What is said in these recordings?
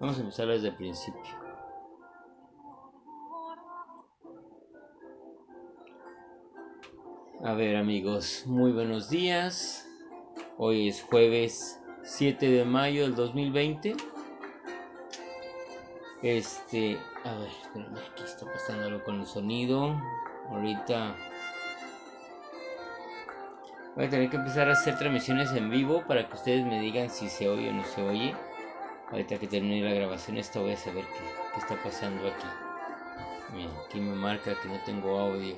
Vamos a empezar desde el principio. A ver amigos, muy buenos días. Hoy es jueves 7 de mayo del 2020. Este, a ver, espérame, aquí está pasando algo con el sonido. Ahorita voy a tener que empezar a hacer transmisiones en vivo para que ustedes me digan si se oye o no se oye. Ahorita que termine la grabación esta voy a saber qué, está pasando aquí. Miren, aquí me marca que no tengo audio.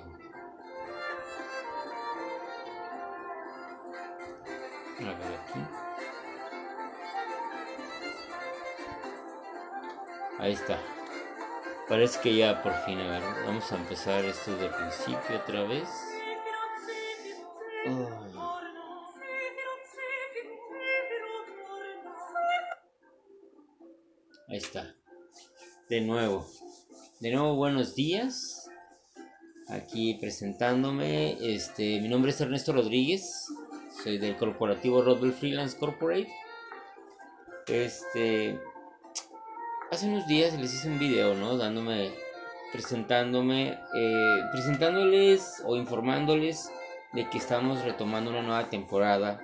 A ver aquí. Ahí está. Parece que ya por fin, a ver, vamos a empezar esto desde el principio otra vez. De nuevo. De nuevo, buenos días. Aquí presentándome. Este, mi nombre es Ernesto Rodríguez. Soy del corporativo Rodwell Freelance Corporate. Este. Hace unos días les hice un video, ¿no? Dándome. Presentándome. Eh, presentándoles o informándoles de que estamos retomando una nueva temporada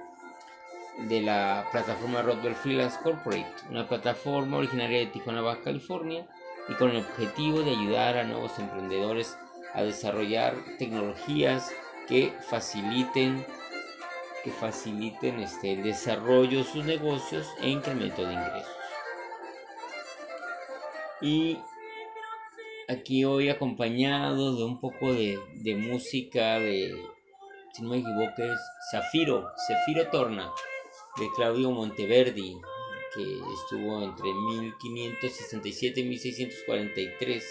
de la plataforma Rodwell Freelance Corporate, una plataforma originaria de Tijuana, Baja California, y con el objetivo de ayudar a nuevos emprendedores a desarrollar tecnologías que faciliten que faciliten este, el desarrollo de sus negocios e incremento de ingresos. Y aquí hoy acompañado de un poco de, de música de, si no me equivoco, es Zafiro, Zafiro Torna, de Claudio Monteverdi, que estuvo entre 1567 y 1643.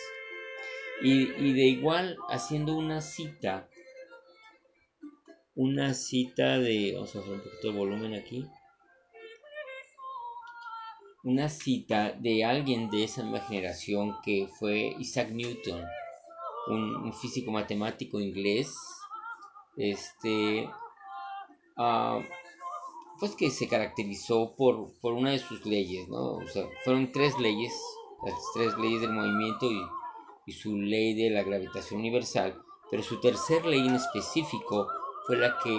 Y, y de igual haciendo una cita una cita de, vamos a hacer un poquito de volumen aquí, una cita de alguien de esa misma generación que fue Isaac Newton, un, físico matemático inglés, este, uh, pues que se caracterizó por, por una de sus leyes, ¿no? O sea, fueron tres leyes, las tres leyes del movimiento y, y su ley de la gravitación universal, pero su tercer ley en específico fue la que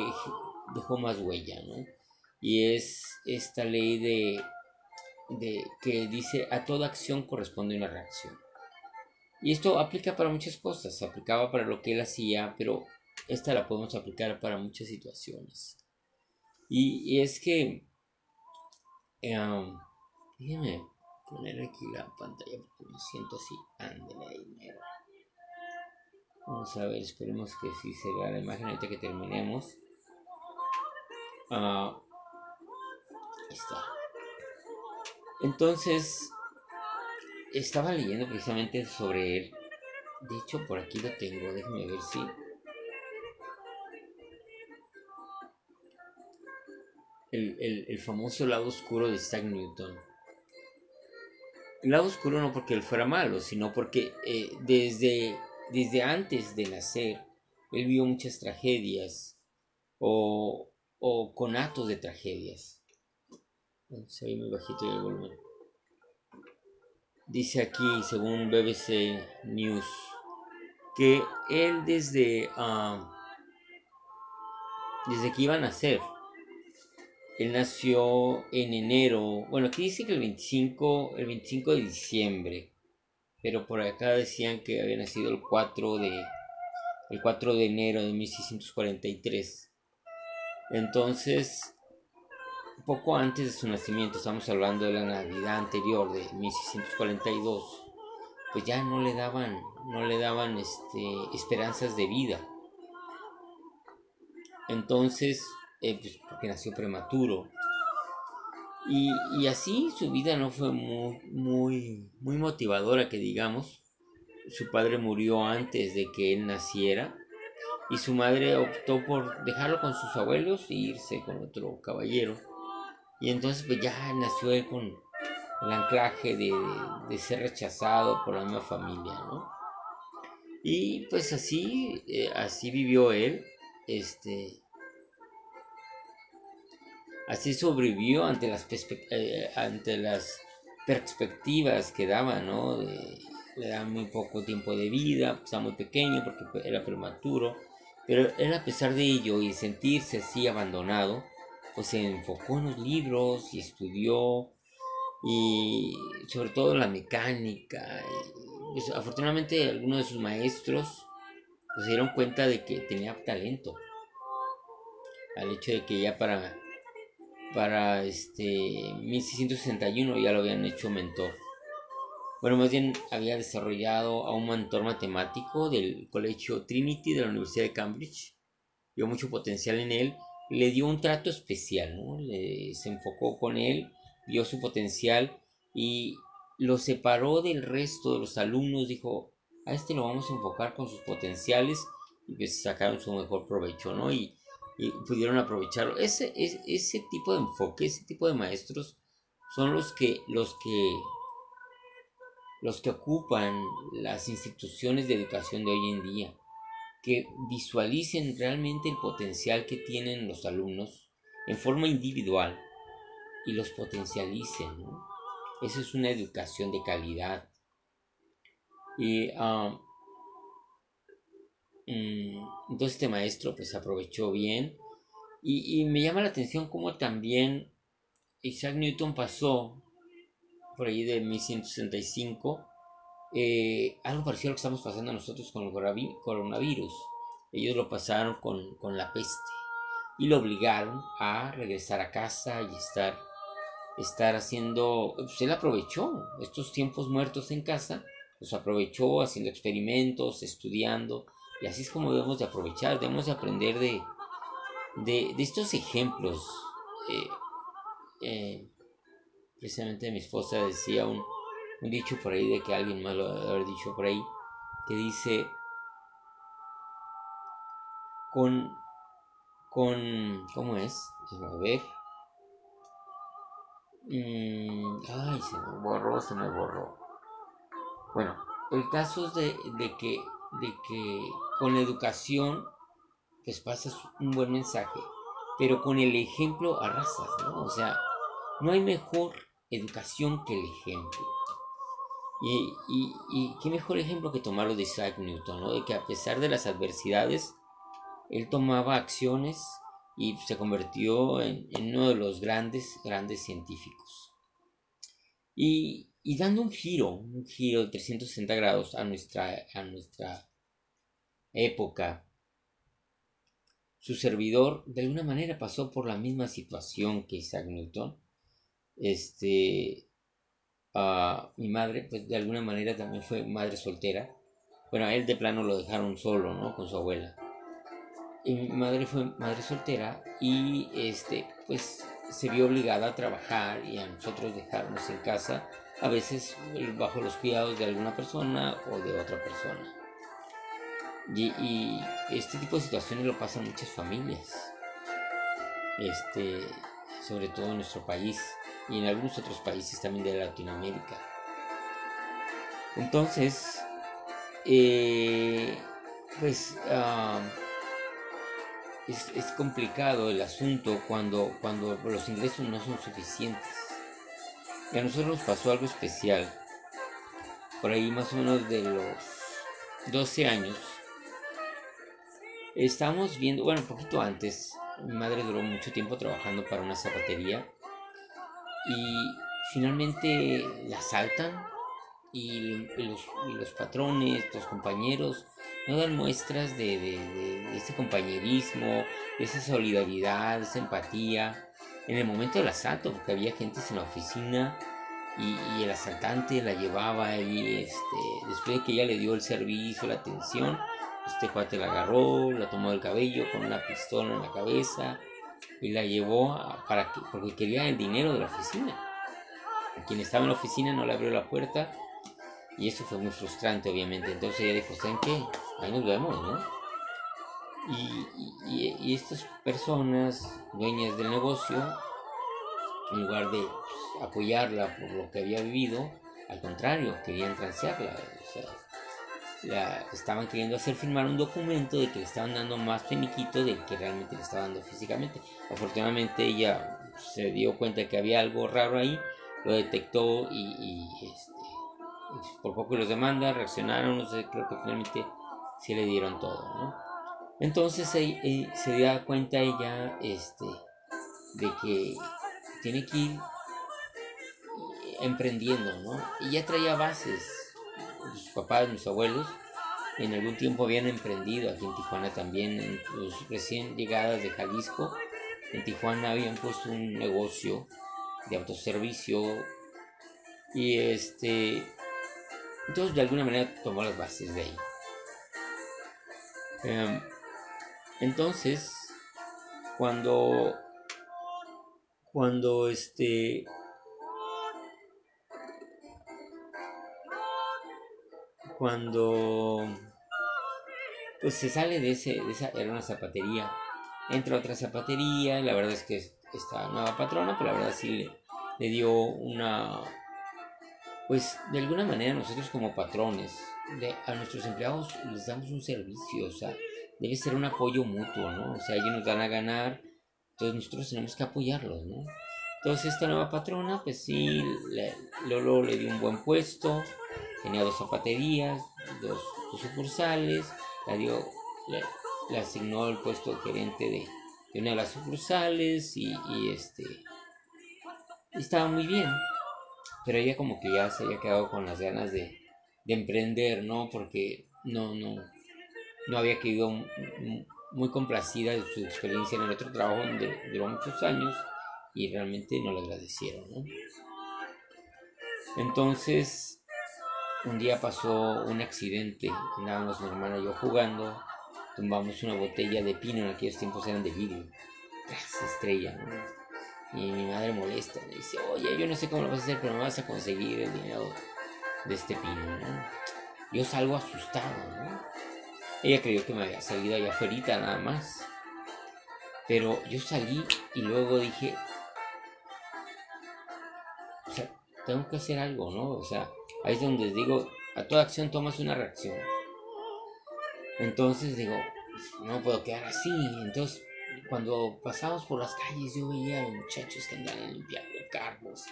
dejó más huella, ¿no? Y es esta ley de, de que dice a toda acción corresponde una reacción. Y esto aplica para muchas cosas, se aplicaba para lo que él hacía, pero esta la podemos aplicar para muchas situaciones. Y, es que, um, déjenme poner aquí la pantalla porque me siento así, ándale ahí, Vamos a ver, esperemos que sí se vea la imagen ahorita que terminemos. Ah, está. Entonces, estaba leyendo precisamente sobre él. De hecho, por aquí lo tengo, déjenme ver si. El, el, famoso lado oscuro de Isaac Newton. El lado oscuro no porque él fuera malo, sino porque eh, desde desde antes de nacer, él vio muchas tragedias o, o conatos de tragedias. Se ve bajito el volumen. Dice aquí, según BBC News, que él desde, ah, desde que iba a nacer, él nació en enero, bueno, aquí dice que el 25, el 25 de diciembre pero por acá decían que había nacido el 4 de, el 4 de enero de 1643. Entonces, poco antes de su nacimiento, estamos hablando de la Navidad anterior de 1642, pues ya no le daban, no le daban este, esperanzas de vida. Entonces, eh, pues porque nació prematuro, y, así su vida no fue muy, muy, muy motivadora, que digamos. Su padre murió antes de que él naciera y su madre optó por dejarlo con sus abuelos e irse con otro caballero. Y entonces pues ya nació él con el anclaje de, de, ser rechazado por la misma familia, ¿no? Y pues así, eh, así vivió él, este, Así sobrevivió ante las, eh, ante las perspectivas que daba, ¿no? le da muy poco tiempo de vida, estaba muy pequeño porque era prematuro, pero él a pesar de ello y sentirse así abandonado, pues se enfocó en los libros y estudió y sobre todo la mecánica. Pues, afortunadamente algunos de sus maestros pues, se dieron cuenta de que tenía talento. Al hecho de que ya para, para este 1661 ya lo habían hecho mentor. Bueno, más bien había desarrollado a un mentor matemático del colegio Trinity de la Universidad de Cambridge. Vio mucho potencial en él. Le dio un trato especial, ¿no? se enfocó con él, vio su potencial y lo separó del resto de los alumnos, dijo, a este lo vamos a enfocar con sus potenciales y pues sacaron su mejor provecho, ¿no? Y, pudieron aprovecharlo. Ese, ese tipo de enfoque, ese tipo de maestros son los que, los que, los que ocupan las instituciones de educación de hoy en día, que visualicen realmente el potencial que tienen los alumnos en forma individual y los potencialicen, ¿no? Esa es una educación de calidad. Y mm, entonces este maestro pues aprovechó bien. Y, me llama la atención cómo también Isaac Newton pasó por ahí de 1165 eh, algo parecido a lo que estamos pasando nosotros con el coronavirus. Ellos lo pasaron con, con la peste y lo obligaron a regresar a casa y estar estar haciendo, pues él aprovechó estos tiempos muertos en casa, los aprovechó haciendo experimentos, estudiando, y así es como debemos de aprovechar, debemos de aprender de, de, estos ejemplos. Eh, eh, precisamente mi esposa decía un, dicho por ahí de que alguien más lo haber dicho por ahí, que dice, con, con, ¿cómo es? A ver, Mm, ay, se me borró, se me borró. Bueno, el caso es de, que, de que con la educación pues pasas un buen mensaje, pero con el ejemplo arrasas, ¿no? O sea, no hay mejor educación que el ejemplo. Y, y, qué mejor ejemplo que tomarlo de Isaac Newton, ¿no? De que a pesar de las adversidades, él tomaba acciones y se convirtió en, uno de los grandes, grandes científicos. Y, dando un giro, un giro de 360 grados a nuestra, a nuestra época, su servidor de alguna manera pasó por la misma situación que Isaac Newton. Este, mi madre, pues de alguna manera también fue madre soltera. Bueno, a él de plano lo dejaron solo, ¿no? Con su abuela mi madre fue madre soltera y este pues se vio obligada a trabajar y a nosotros dejarnos en casa a veces bajo los cuidados de alguna persona o de otra persona y, este tipo de situaciones lo pasan muchas familias este sobre todo en nuestro país y en algunos otros países también de Latinoamérica entonces eh, pues ah, es, complicado el asunto cuando, cuando los ingresos no son suficientes. A nosotros nos pasó algo especial. Por ahí más o menos de los 12 años. Estamos viendo, bueno, un poquito antes, mi madre duró mucho tiempo trabajando para una zapatería y finalmente la saltan y los, patrones, los compañeros, no dan muestras de, ese compañerismo, de esa solidaridad, de esa empatía en el momento del asalto, porque había gente en la oficina y, el asaltante la llevaba y este, después de que ella le dio el servicio, la atención, este cuate la agarró, la tomó del cabello con una pistola en la cabeza y la llevó para que, porque quería el dinero de la oficina. quien estaba en la oficina no le abrió la puerta y eso fue muy frustrante, obviamente. Entonces ella dijo, ¿saben qué? Ahí nos vemos, ¿no? Y, estas personas, dueñas del negocio, en lugar de pues, apoyarla por lo que había vivido, al contrario, querían transearla. O sea, la, estaban queriendo hacer firmar un documento de que le estaban dando más finiquito del que realmente le estaba dando físicamente. Afortunadamente ella se dio cuenta que había algo raro ahí lo detectó y, este, por poco los demanda, reaccionaron, no sé, creo que finalmente sí le dieron todo, ¿no? Entonces se da cuenta ella este, de que tiene que ir emprendiendo, ¿no? Y ya traía bases. Sus papás, mis abuelos, en algún tiempo habían emprendido aquí en Tijuana también, en sus recién llegadas de Jalisco. En Tijuana habían puesto un negocio de autoservicio y este entonces de alguna manera tomó las bases de ahí em, entonces cuando cuando este cuando pues se sale de ese de esa era una zapatería. Entra otra zapatería la verdad es que esta nueva patrona pero la verdad sí le, le dio una pues de alguna manera nosotros como patrones de, a nuestros empleados les damos un servicio, o sea, debe ser un apoyo mutuo, ¿no? O sea, ellos nos van a ganar, entonces nosotros tenemos que apoyarlos, ¿no? Entonces esta nueva patrona, pues sí, Lolo le dio un buen puesto, tenía dos zapaterías, dos, sucursales, la dio, le, asignó el puesto de gerente de, una de las sucursales y, y este, estaba muy bien pero ella como que ya se había quedado con las ganas de, emprender, ¿no? Porque no, no, no había quedado muy complacida de su experiencia en el otro trabajo donde duró muchos años y realmente no le agradecieron, ¿no? Entonces, un día pasó un accidente, andábamos mi hermana y yo jugando, tumbamos una botella de pino, en aquellos tiempos eran de vidrio, estrella, ¿no? Y mi madre molesta, me dice, oye, yo no sé cómo lo vas a hacer, pero me vas a conseguir el dinero de este pino, ¿no? Yo salgo asustado, ¿no? Ella creyó que me había salido allá afuera nada más. Pero yo salí y luego dije, o sea, tengo que hacer algo, ¿no? O sea, ahí es donde digo, a toda acción tomas una reacción. Entonces digo, no puedo quedar así. Entonces cuando pasábamos por las calles yo veía a los muchachos que andaban limpiando carros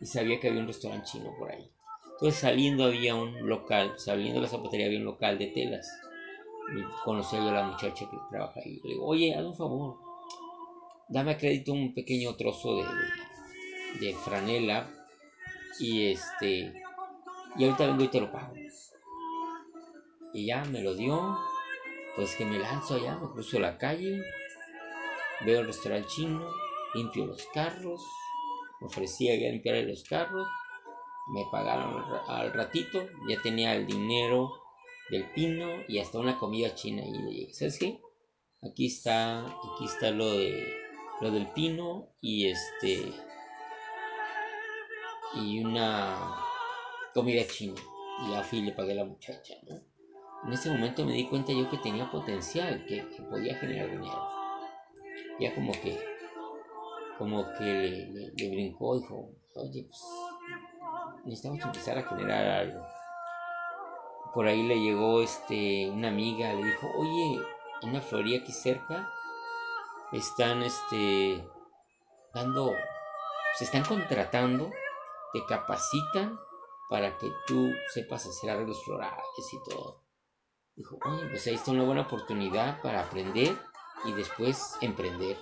y sabía que había un restaurante chino por ahí. Entonces saliendo había un local, saliendo de la zapatería había un local de telas. Conocí yo a la muchacha que trabaja ahí. Le digo, oye, haz un favor, dame crédito un pequeño trozo de, de, franela y este y ahorita vengo y te lo pago. Y ya me lo dio, pues que me lanzo allá, me cruzo la calle, Veo el restaurante chino, limpio los carros, me ofrecía a limpiar los carros, me pagaron al ratito, ya tenía el dinero del pino y hasta una comida china y le ¿sabes qué? Aquí está, aquí está lo de lo del pino y este y una comida china y y le pagué a la muchacha, ¿no? En ese momento me di cuenta yo que tenía potencial, que, podía generar dinero ya como que, como que le, le, brincó, dijo, oye, pues necesitamos empezar a generar algo. Por ahí le llegó este, una amiga, le dijo, oye, una florería aquí cerca están este, dando, se están contratando, te capacitan para que tú sepas hacer arreglos florales y todo. Dijo, oye, pues ahí está una buena oportunidad para aprender y después emprender.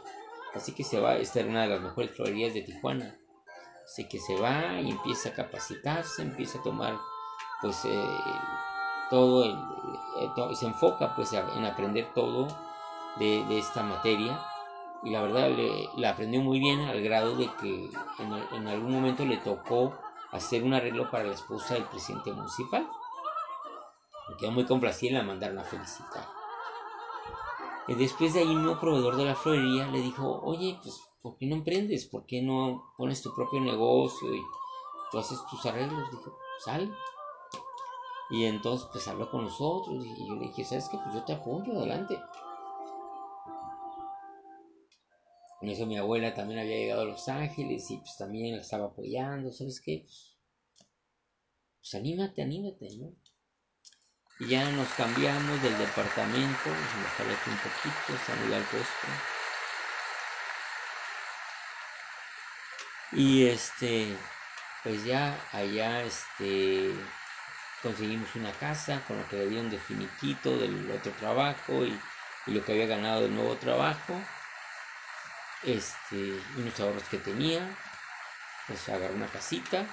Así que se va a estar una de las mejores florerías de Tijuana. Así que se va y empieza a capacitarse, empieza a tomar pues eh, todo, el, eh, se enfoca pues en aprender todo de, esta materia y la verdad le, la aprendió muy bien al grado de que en, en, algún momento le tocó hacer un arreglo para la esposa del presidente municipal. Me quedó muy complacida y la mandaron a felicitar. Y después de ahí, un nuevo proveedor de la florería le dijo, oye, pues, ¿por qué no emprendes? ¿Por qué no pones tu propio negocio y tú haces tus arreglos? Dijo, sal. Y entonces, pues, habló con nosotros y yo le dije, ¿sabes qué? Pues yo te apoyo, adelante. En eso mi abuela también había llegado a Los Ángeles y pues también la estaba apoyando, ¿sabes qué? Pues, pues anímate, anímate, ¿no? Y ya nos cambiamos del departamento, me aquí un poquito, está muy alto esto. Y este, pues ya allá este, conseguimos una casa con lo que le dieron de finiquito del otro trabajo y, lo que había ganado del nuevo trabajo. Este, unos ahorros que tenía, pues agarré una casita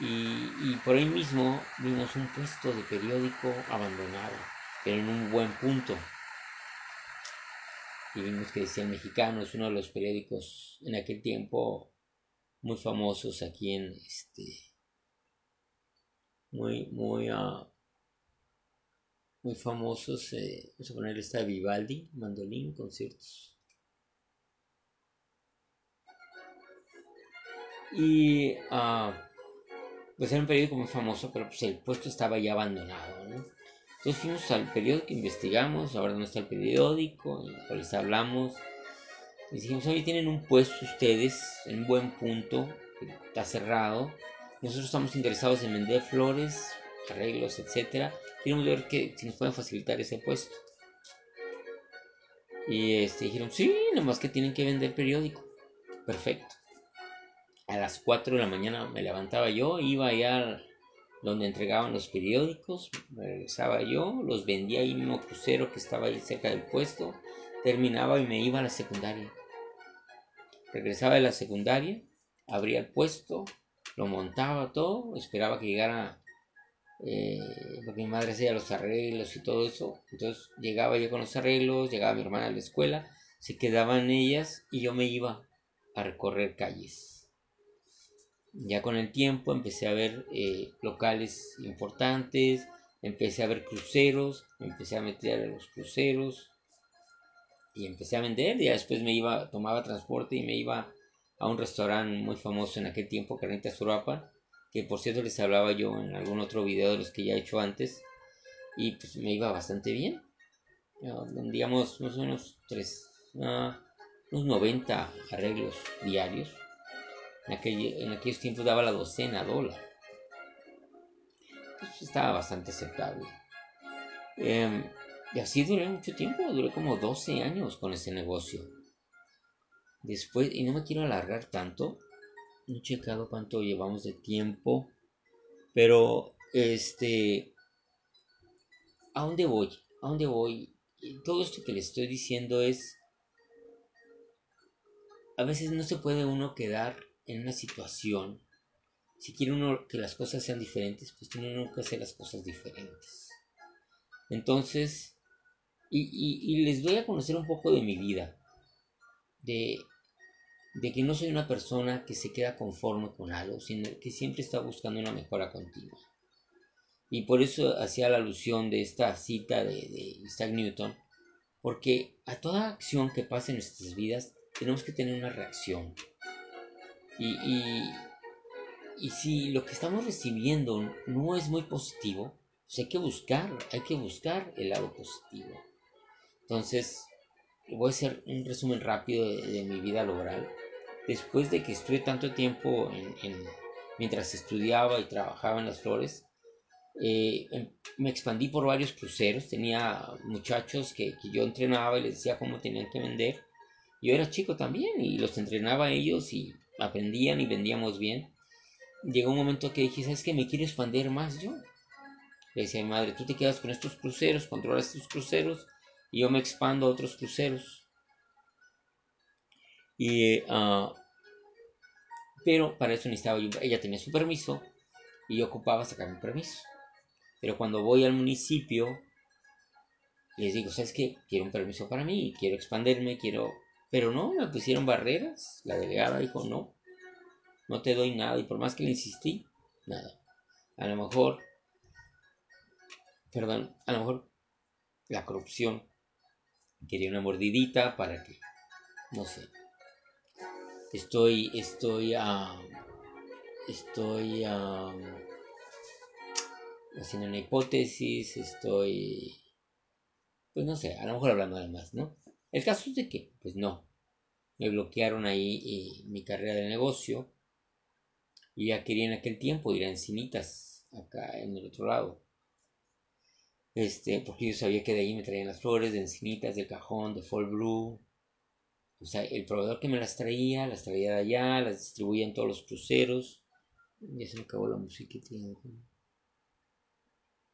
y, y, por ahí mismo vimos un puesto de periódico abandonado, pero en un buen punto. Y vimos que decía el mexicano, es uno de los periódicos en aquel tiempo muy famosos aquí en este muy muy uh, muy famosos eh, vamos a poner esta Vivaldi mandolín conciertos y uh, pues era un periódico muy famoso pero pues el puesto estaba ya abandonado entonces fuimos al periódico investigamos ahora dónde está el periódico y les hablamos y dijimos, oye, tienen un puesto ustedes en buen punto, está cerrado. Nosotros estamos interesados en vender flores, arreglos, etcétera. Queremos ver que, si nos pueden facilitar ese puesto. Y este, dijeron, sí, nomás que tienen que vender periódico. Perfecto. A las 4 de la mañana me levantaba yo, iba allá donde entregaban los periódicos, me regresaba yo, los vendía ahí mismo crucero que estaba ahí cerca del puesto, terminaba y me iba a la secundaria. Regresaba de la secundaria, abría el puesto, lo montaba todo, esperaba que llegara, eh, porque mi madre hacía los arreglos y todo eso. Entonces llegaba yo con los arreglos, llegaba mi hermana a la escuela, se quedaban ellas y yo me iba a recorrer calles. Ya con el tiempo empecé a ver eh, locales importantes, empecé a ver cruceros, empecé a meter a los cruceros, y empecé a vender. Y después me iba, tomaba transporte y me iba a un restaurante muy famoso en aquel tiempo, Carnitas Surapa, que por cierto les hablaba yo en algún otro video de los que ya he hecho antes. Y pues me iba bastante bien. Digamos, más o menos tres, unos 90 arreglos diarios. En, en aquellos tiempos daba la docena dólar. Pues estaba bastante aceptable. Eh, y así duré mucho tiempo, duré como 12 años con ese negocio. Después, y no me quiero alargar tanto, no he checado cuánto llevamos de tiempo, pero este, ¿a dónde voy? ¿A dónde voy? todo esto que le estoy diciendo es, a veces no se puede uno quedar en una situación, si quiere uno que las cosas sean diferentes, pues tiene uno que hacer las cosas diferentes. Entonces, y, les voy a conocer un poco de mi vida. De, de que no soy una persona que se queda conforme con algo, sino que siempre está buscando una mejora continua. Y por eso hacía la alusión de esta cita de, de Isaac Newton, porque a toda acción que pase en nuestras vidas tenemos que tener una reacción. Y, y, y si lo que estamos recibiendo no es muy positivo, pues hay que buscar, hay que buscar el lado positivo. Entonces, voy a hacer un resumen rápido de, mi vida laboral. Después de que estuve tanto tiempo en, mientras estudiaba y trabajaba en las flores, eh, em, me expandí por varios cruceros. Tenía muchachos que, yo entrenaba y les decía cómo tenían que vender. Yo era chico también y los entrenaba a ellos y aprendían y vendíamos bien. Llegó un momento que dije, ¿sabes qué? Me quiero expandir más yo. Le decía a mi madre, tú te quedas con estos cruceros, controlas estos cruceros y yo me expando a otros cruceros. Y, uh, pero para eso necesitaba yo, ella tenía su permiso y yo ocupaba sacar mi permiso. Pero cuando voy al municipio, les digo, ¿sabes qué? Quiero un permiso para mí, quiero expandirme, quiero... Pero no, me pusieron barreras. La delegada dijo, no, no te doy nada. Y por más que le insistí, nada. A lo mejor, perdón, a lo mejor la corrupción quería una mordidita para que, no sé. Estoy, estoy, uh, estoy uh, haciendo una hipótesis, estoy, pues no sé, a lo mejor hablando de más, ¿no? El caso es de que, pues no, me bloquearon ahí eh, mi carrera de negocio y ya quería en aquel tiempo ir a Encinitas, acá en el otro lado. Este, porque yo sabía que de ahí me traían las flores de encinitas, del cajón, de Fall Brew, o sea, el proveedor que me las traía, las traía de allá, las distribuía en todos los cruceros. Ya se me acabó la música.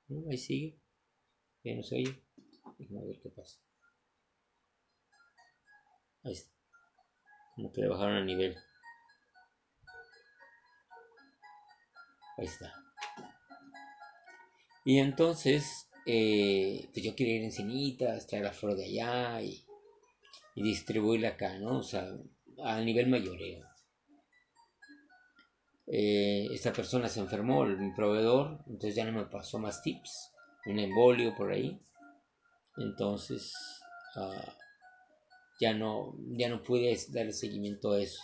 No, ahí sigue. Ya no se oye. Vamos a ver qué pasa. Ahí está. Como que le bajaron el nivel. Ahí está. Y entonces, eh, pues yo quería ir en cenitas, traer la flor de allá y, distribuirla acá, ¿no? O sea, a nivel mayoreo. Eh, esta persona se enfermó, mi proveedor, entonces ya no me pasó más tips, un embolio por ahí. Entonces, ah, ya, no, ya no pude darle seguimiento a eso.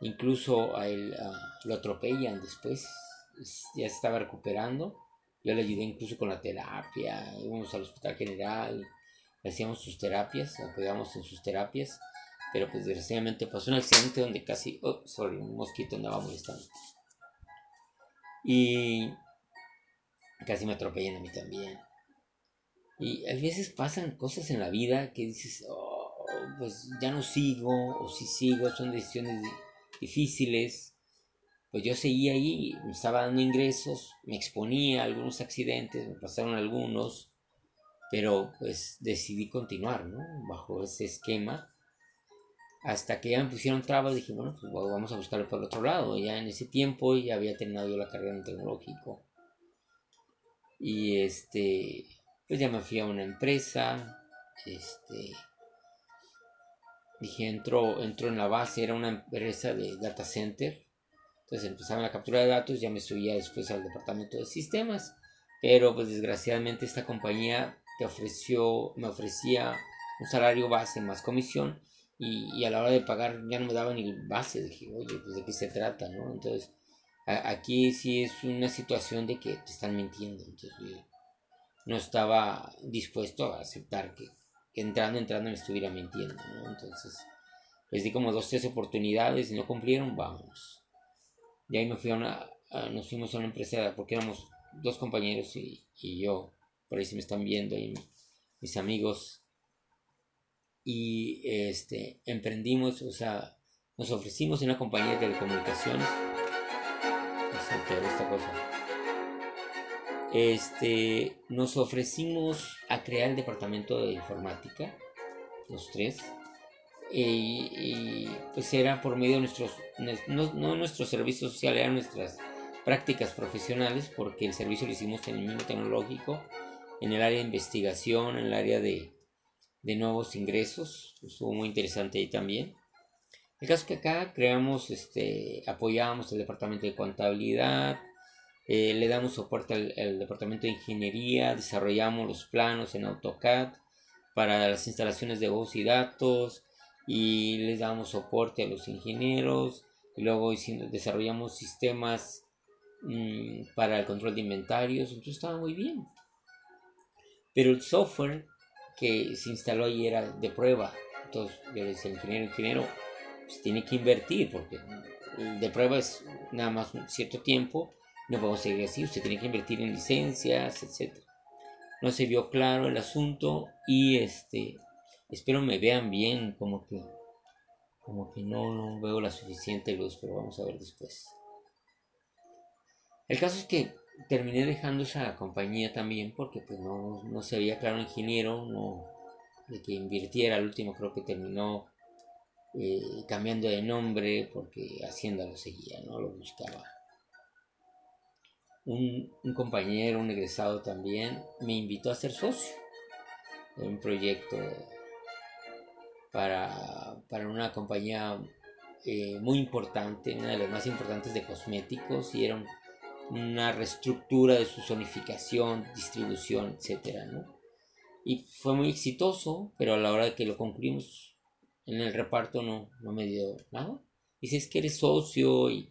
Incluso a él ah, lo atropellan después, ya se estaba recuperando. Yo le ayudé incluso con la terapia, íbamos al hospital general, hacíamos sus terapias, apoyamos en sus terapias, pero pues desgraciadamente pasó un accidente donde casi, oh, sorry, un mosquito andaba molestando. Y casi me atropellan a mí también. Y a veces pasan cosas en la vida que dices, oh, pues ya no sigo, o si sigo, son decisiones difíciles. Pues yo seguía ahí, me estaba dando ingresos, me exponía a algunos accidentes, me pasaron algunos, pero pues decidí continuar, ¿no? Bajo ese esquema. Hasta que ya me pusieron trabas, dije, bueno, pues vamos a buscarlo por el otro lado. Ya en ese tiempo ya había terminado yo la carrera en tecnológico. Y este, pues ya me fui a una empresa, este, dije, entró, entró en la base, era una empresa de data center, entonces empezaba la captura de datos, ya me subía después al departamento de sistemas, pero pues desgraciadamente esta compañía te ofreció, me ofrecía un salario base más comisión y, a la hora de pagar ya no me daba ni base, dije, oye, pues de qué se trata, ¿no? Entonces, aquí sí es una situación de que te están mintiendo, entonces no estaba dispuesto a aceptar que, entrando, entrando me estuviera mintiendo, ¿no? Entonces, les di como dos, tres oportunidades y no cumplieron, vamos. Y ahí me fui a una, nos fuimos a una empresa, porque éramos dos compañeros y, yo, por ahí se me están viendo ahí mis amigos, y este, emprendimos, o sea, nos ofrecimos en una compañía de telecomunicaciones, esta cosa. Este, nos ofrecimos a crear el departamento de informática, los tres. Y, pues era por medio de nuestros, no, no nuestros servicios sociales, eran nuestras prácticas profesionales, porque el servicio lo hicimos en el mismo tecnológico, en el área de investigación, en el área de, de nuevos ingresos, estuvo muy interesante ahí también. El caso es que acá creamos, este, apoyábamos el departamento de contabilidad, eh, le damos soporte al, departamento de ingeniería, desarrollamos los planos en AutoCAD para las instalaciones de voz y datos y les damos soporte a los ingenieros y luego desarrollamos sistemas mm, para el control de inventarios, entonces estaba muy bien. Pero el software que se instaló ahí era de prueba, entonces yo le decía ingeniero, ingeniero, pues tiene que invertir porque de prueba es nada más un cierto tiempo no podemos seguir así, usted tiene que invertir en licencias, etc. No se vio claro el asunto y este, espero me vean bien, como que, como que no veo la suficiente luz, pero vamos a ver después. El caso es que terminé dejando esa compañía también porque pues no, no se veía claro ingeniero, no, de que invirtiera, el último creo que terminó eh, cambiando de nombre porque Hacienda lo seguía, no lo buscaba. Un, compañero, un egresado también, me invitó a ser socio en un proyecto para, una compañía eh, muy importante, una de las más importantes de cosméticos, y era una reestructura de su zonificación, distribución, etcétera, Y fue muy exitoso, pero a la hora de que lo concluimos en el reparto no, no me dio nada. Dice, es que eres socio y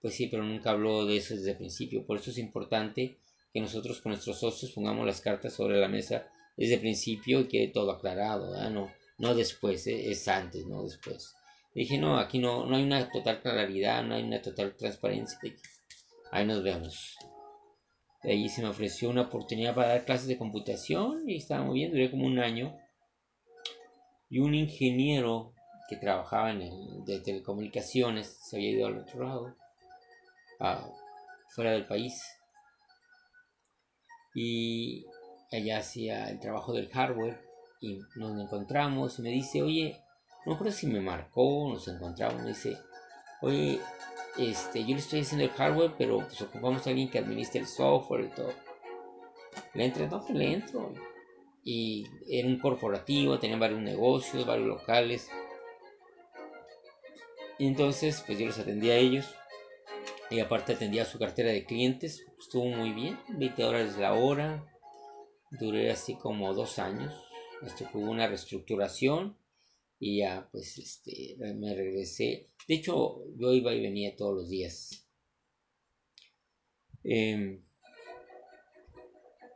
pues sí, pero nunca habló de eso desde el principio. Por eso es importante que nosotros con nuestros socios pongamos las cartas sobre la mesa desde el principio y quede todo aclarado, No, no después, ¿eh? es antes, no después. dije, no, aquí no, no hay una total claridad, no hay una total transparencia. Ahí nos vemos. De se me ofreció una oportunidad para dar clases de computación y estaba muy bien, duré como un año. y un ingeniero que trabajaba en el de telecomunicaciones se había ido al otro lado, fuera del país. Y allá hacía el trabajo del hardware y nos encontramos y me dice, oye, no creo si me marcó, nos encontramos, me dice, oye, este, yo le estoy haciendo el hardware, pero pues ocupamos a alguien que administre el software y todo. Le entro, no, pues le entro. Y era un corporativo, tenía varios negocios, varios locales. Y entonces, pues yo los atendía a ellos. Y aparte atendía su cartera de clientes. Estuvo muy bien, 20 dólares la hora. Duré así como dos años. Hasta que hubo una reestructuración. Y ya, pues, este, me regresé. De hecho, yo iba y venía todos los días. Em,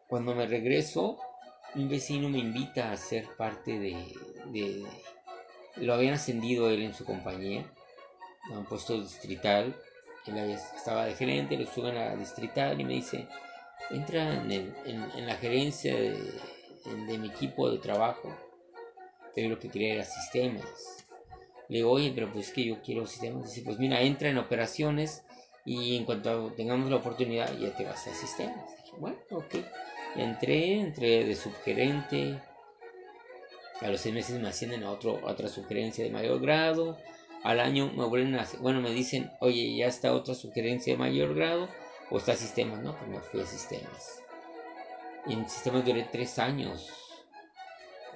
cuando me regreso, un vecino me invita a ser parte de, de lo habían ascendido él en su compañía a un puesto distrital. Él estaba de gerente lo suben a distrital y me dice entra en, en, la gerencia de, de, mi equipo de trabajo pero lo que quería era sistemas le digo oye pero pues que yo quiero sistemas dice pues mira entra en operaciones y en cuanto tengamos la oportunidad ya te vas a sistemas dije bueno ok Entré, entré de subgerente. A los seis meses me ascienden a, otro, otra sugerencia de mayor grado. Al año me vuelven a bueno, me dicen, oye, ya está otra sugerencia de mayor grado. O está sistemas, ¿no? Pues me fui a sistemas. Y en sistemas duré tres años.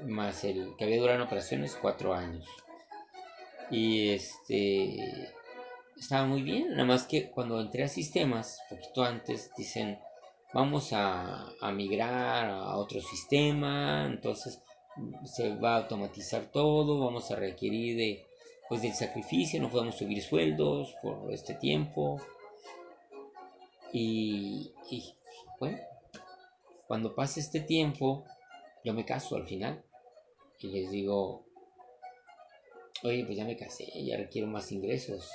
Más el que había durado en operaciones, cuatro años. Y este estaba muy bien, nada más que cuando entré a sistemas, poquito antes, dicen, vamos a, migrar a otro sistema, entonces se va a automatizar todo, vamos a requerir de, pues, del sacrificio, no podemos subir sueldos por este tiempo. Y, y bueno, cuando pase este tiempo, yo me caso al final y les digo, oye, pues ya me casé, ya requiero más ingresos.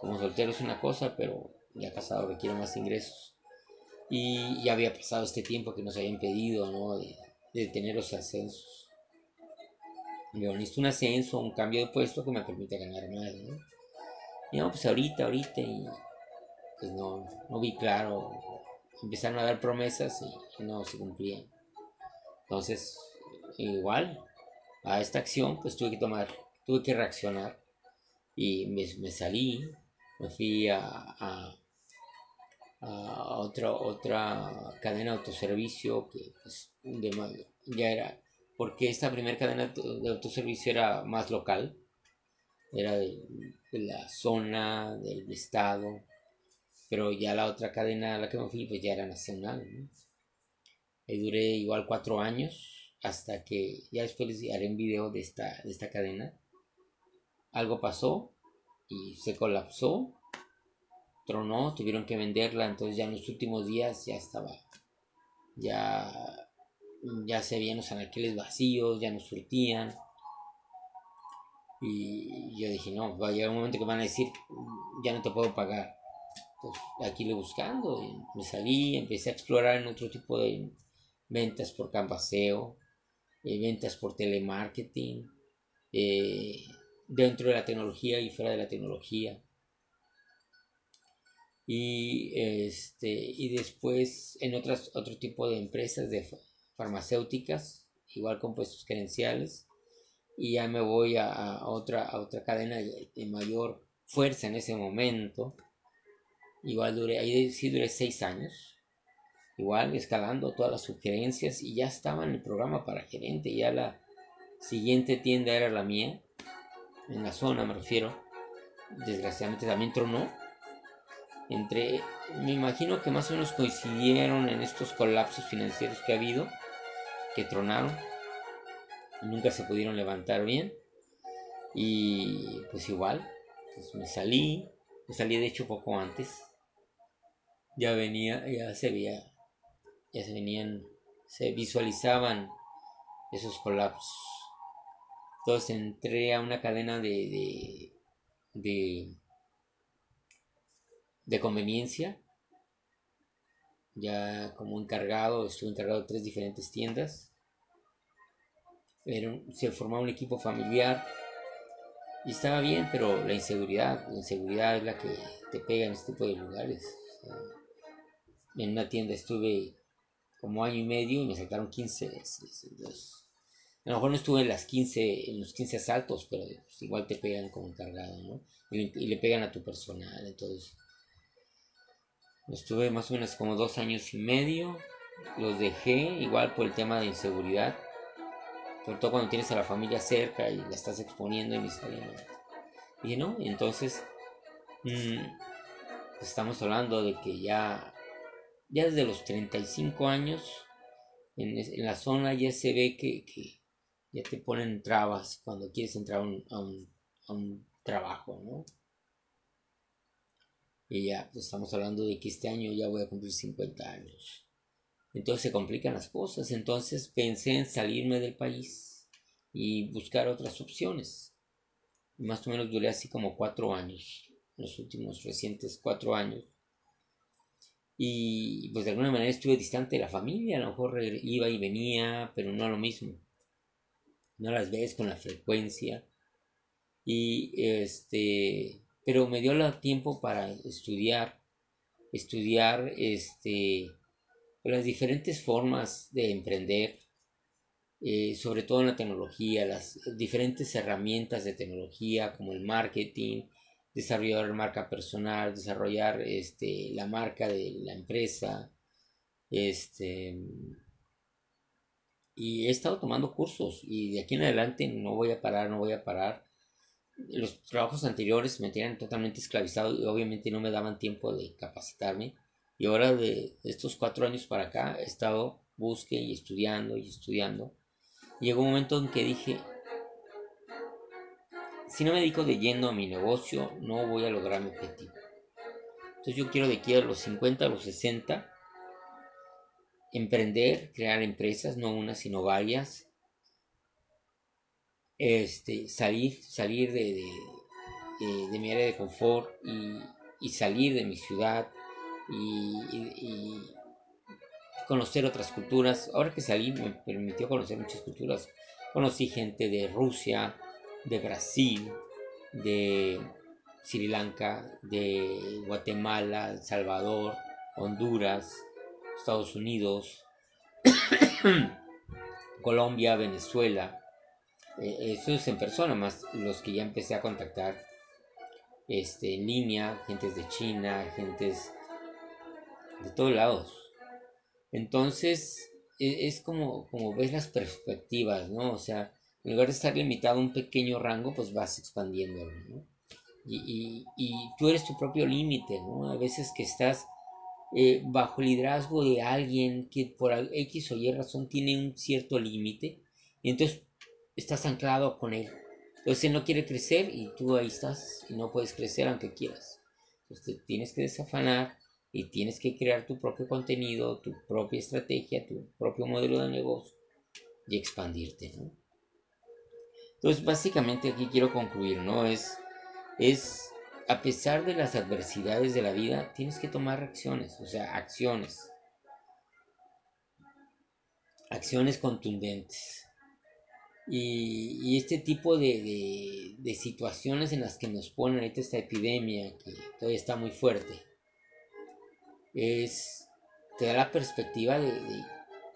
Como soltero es una cosa, pero ya casado requiero más ingresos y ya había pasado este tiempo que nos habían pedido, ¿no? De, tener los ascensos. Yo necesito un ascenso, un cambio de puesto que me permita ganar más, ¿no? Y no, pues ahorita, ahorita, y pues no, no vi claro. Empezaron a dar promesas y no se cumplían. Entonces, igual, a esta acción, pues tuve que tomar, tuve que reaccionar. Y me, salí, me fui a a otra, otra cadena de autoservicio que pues, ya era, porque esta primera cadena de autoservicio era más local, era de, la zona, del estado, pero ya la otra cadena a la que me fui pues ya era nacional. Y duré igual cuatro años hasta que ya después les haré un video de esta, de esta cadena. Algo pasó y se colapsó tronó, tuvieron que venderla, entonces ya en los últimos días ya estaba, ya, ya se veían los anaqueles vacíos, ya no surtían. Y yo dije, no, va a llegar un momento que van a decir, ya no te puedo pagar. Entonces aquí lo buscando, y me salí, empecé a explorar en otro tipo de ventas por canvaseo, eh, ventas por telemarketing, eh, dentro de la tecnología y fuera de la tecnología. Y este y después en otras otro tipo de empresas de farmacéuticas igual con puestos gerenciales y ya me voy a, otra a otra cadena de, mayor fuerza en ese momento. Igual duré ahí sí duré seis años igual escalando todas las sugerencias y ya estaba en el programa para gerente ya la siguiente tienda era la mía en la zona me refiero. Desgraciadamente también tronó. Entre, me imagino que más o menos coincidieron en estos colapsos financieros que ha habido, que tronaron, nunca se pudieron levantar bien, y pues igual, pues me salí, me salí de hecho poco antes, ya venía, ya se veía, ya se venían, se visualizaban esos colapsos. Entonces entré a una cadena de, de de conveniencia. Ya como encargado, estuve encargado de tres diferentes tiendas. se formaba un equipo familiar y estaba bien, pero la inseguridad, la inseguridad es la que te pega en este tipo de lugares. en una tienda estuve como año y medio y me sacaron 15 veces. A lo mejor no estuve en las 15, en los 15 asaltos, pero pues, igual te pegan como encargado, ¿no? Y, le pegan a tu personal, entonces. Estuve más o menos como dos años y medio. Los dejé igual por el tema de inseguridad sobre todo cuando tienes a la familia cerca y la estás exponiendo necesariamente. Y no, entonces mm, estamos hablando de que ya, ya desde los 35 años en, la zona ya se ve que, ya te ponen trabas cuando quieres entrar a un, a un, trabajo, ¿no? Y ya pues estamos hablando de que este año ya voy a cumplir 50 años. Entonces se complican las cosas. Entonces pensé en salirme del país y buscar otras opciones. Más o menos duré así como cuatro años, los últimos recientes cuatro años. Y pues de alguna manera estuve distante de la familia, a lo mejor iba y venía, pero no lo mismo. No las ves con la frecuencia. Y este, pero me dio el tiempo para estudiar, estudiar este las diferentes formas de emprender, eh, sobre todo en la tecnología, las diferentes herramientas de tecnología como el marketing, desarrollar marca personal, desarrollar este, la marca de la empresa. Este, y he estado tomando cursos y de aquí en adelante no voy a parar, no voy a parar. Los trabajos anteriores me tenían totalmente esclavizado y obviamente no me daban tiempo de capacitarme y ahora de estos cuatro años para acá he estado busque y estudiando y estudiando. Llegó un momento en que dije, si no me dedico de a mi negocio, no voy a lograr mi objetivo. Entonces yo quiero de aquí a los 50, a los 60, emprender, crear empresas, no una, sino varias. Este, salir, salir de, de, mi área de confort y, y salir de mi ciudad, y, conocer otras culturas. Ahora que salí me permitió conocer muchas culturas. Conocí gente de Rusia, de Brasil, de Sri Lanka, de Guatemala, El Salvador, Honduras, Estados Unidos, Colombia, Venezuela. Eh, eso es en persona, más los que ya empecé a contactar este, en línea, gentes de China, gentes de todos lados. Entonces, e, es como, como ves las perspectivas, ¿no? O sea, en lugar de estar limitado a un pequeño rango, pues vas expandiéndolo, ¿no? Y, tú eres tu propio límite, ¿no? A veces que estás eh, bajo liderazgo de alguien que por X o Y razón tiene un cierto límite, y entonces estás anclado con él. Entonces él no quiere crecer y tú ahí estás y no puedes crecer aunque quieras. Entonces tienes que desafanar y tienes que crear tu propio contenido, tu propia estrategia, tu propio modelo de negocio y expandirte. Entonces, básicamente aquí quiero concluir, ¿no? Es, es, a pesar de las adversidades de la vida, tienes que tomar acciones, o sea, acciones. Acciones contundentes. Y, este tipo de, de, de, situaciones en las que nos ponen esta epidemia, que todavía está muy fuerte, es, te da la perspectiva de,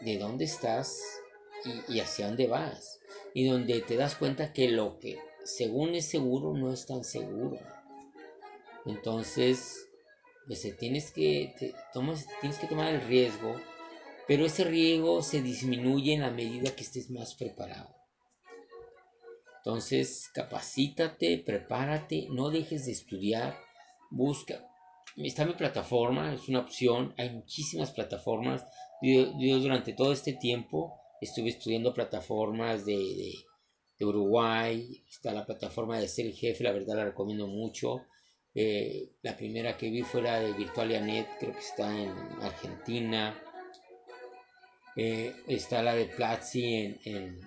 de, dónde estás y, hacia dónde vas. Y donde te das cuenta que lo que según es seguro no es tan seguro. Entonces, pues tienes que, tomas, tienes que tomar el riesgo, pero ese riesgo se disminuye en la medida que estés más preparado. Entonces, capacítate, prepárate, no dejes de estudiar, busca, está mi plataforma, es una opción, hay muchísimas plataformas. Yo, durante todo este tiempo estuve estudiando plataformas de, Uruguay, está la plataforma de Ser Jefe, la verdad la recomiendo mucho. Eh, la primera que vi fue la de Virtualianet, creo que está en Argentina. Eh, está la de Platzi en,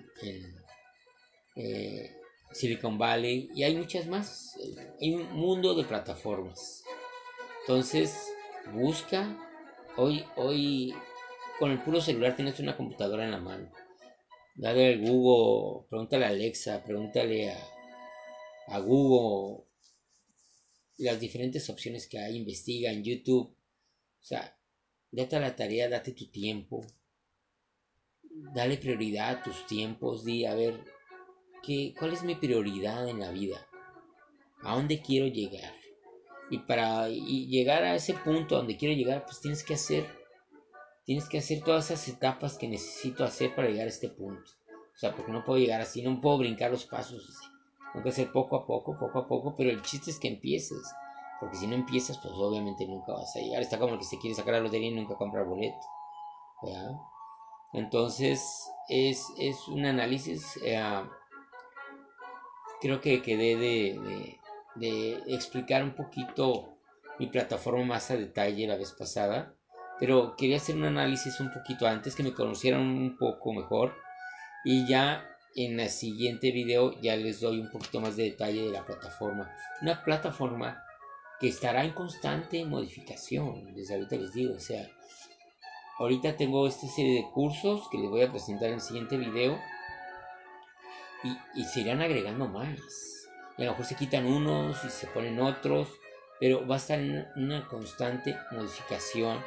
eh, Silicon Valley y hay muchas más. Hay un mundo de plataformas. Entonces, busca. Hoy, hoy, con el puro celular tienes una computadora en la mano. dale al Google, pregúntale a Alexa, pregúntale a, a Google las diferentes opciones que hay, investiga en YouTube. O sea, date a la tarea, date tu tiempo. Dale prioridad a tus tiempos. Di, a ver, ¿qué, ¿cuál es mi prioridad en la vida? ¿A dónde quiero llegar? Y para llegar a ese punto donde quiero llegar, pues tienes que hacer, tienes que hacer todas esas etapas que necesito hacer para llegar a este punto. O sea, porque no puedo llegar así, no puedo brincar los pasos. Tengo que hacer poco a poco, poco a poco, pero el chiste es que empieces. Porque si no empiezas, pues obviamente nunca vas a llegar. Está como el que se quiere sacar la lotería y nunca compra boleto. Entonces, es, un análisis. Eh, creo que quedé de, de explicar un poquito mi plataforma más a detalle la vez pasada. Pero quería hacer un análisis un poquito antes, que me conocieran un poco mejor. Y ya en el siguiente video ya les doy un poquito más de detalle de la plataforma. Una plataforma que estará en constante modificación, desde ahorita les digo, o sea, ahorita tengo esta serie de cursos que les voy a presentar en el siguiente video y, se irán agregando más. Y a lo mejor se quitan unos y se ponen otros, pero va a estar en una constante modificación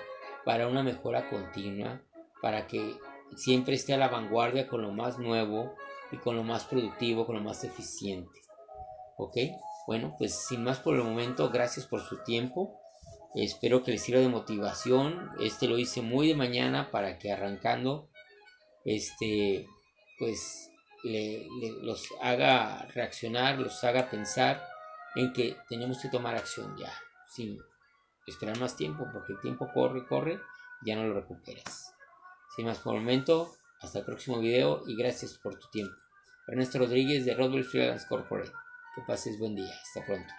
para una mejora continua, para que siempre esté a la vanguardia con lo más nuevo y con lo más productivo, con lo más eficiente. ¿Ok? Bueno, pues sin más por el momento, gracias por su tiempo. Espero que les sirva de motivación. Este lo hice muy de mañana para que arrancando, este, pues los haga reaccionar, los haga pensar en que tenemos que tomar acción ya, sin esperar más tiempo, porque el tiempo corre, corre, ya no lo recuperas. Sin más por el momento, hasta el próximo video y gracias por tu tiempo. Ernesto Rodríguez de Rodwell Freelance Corporate. Que pases buen día. Hasta pronto.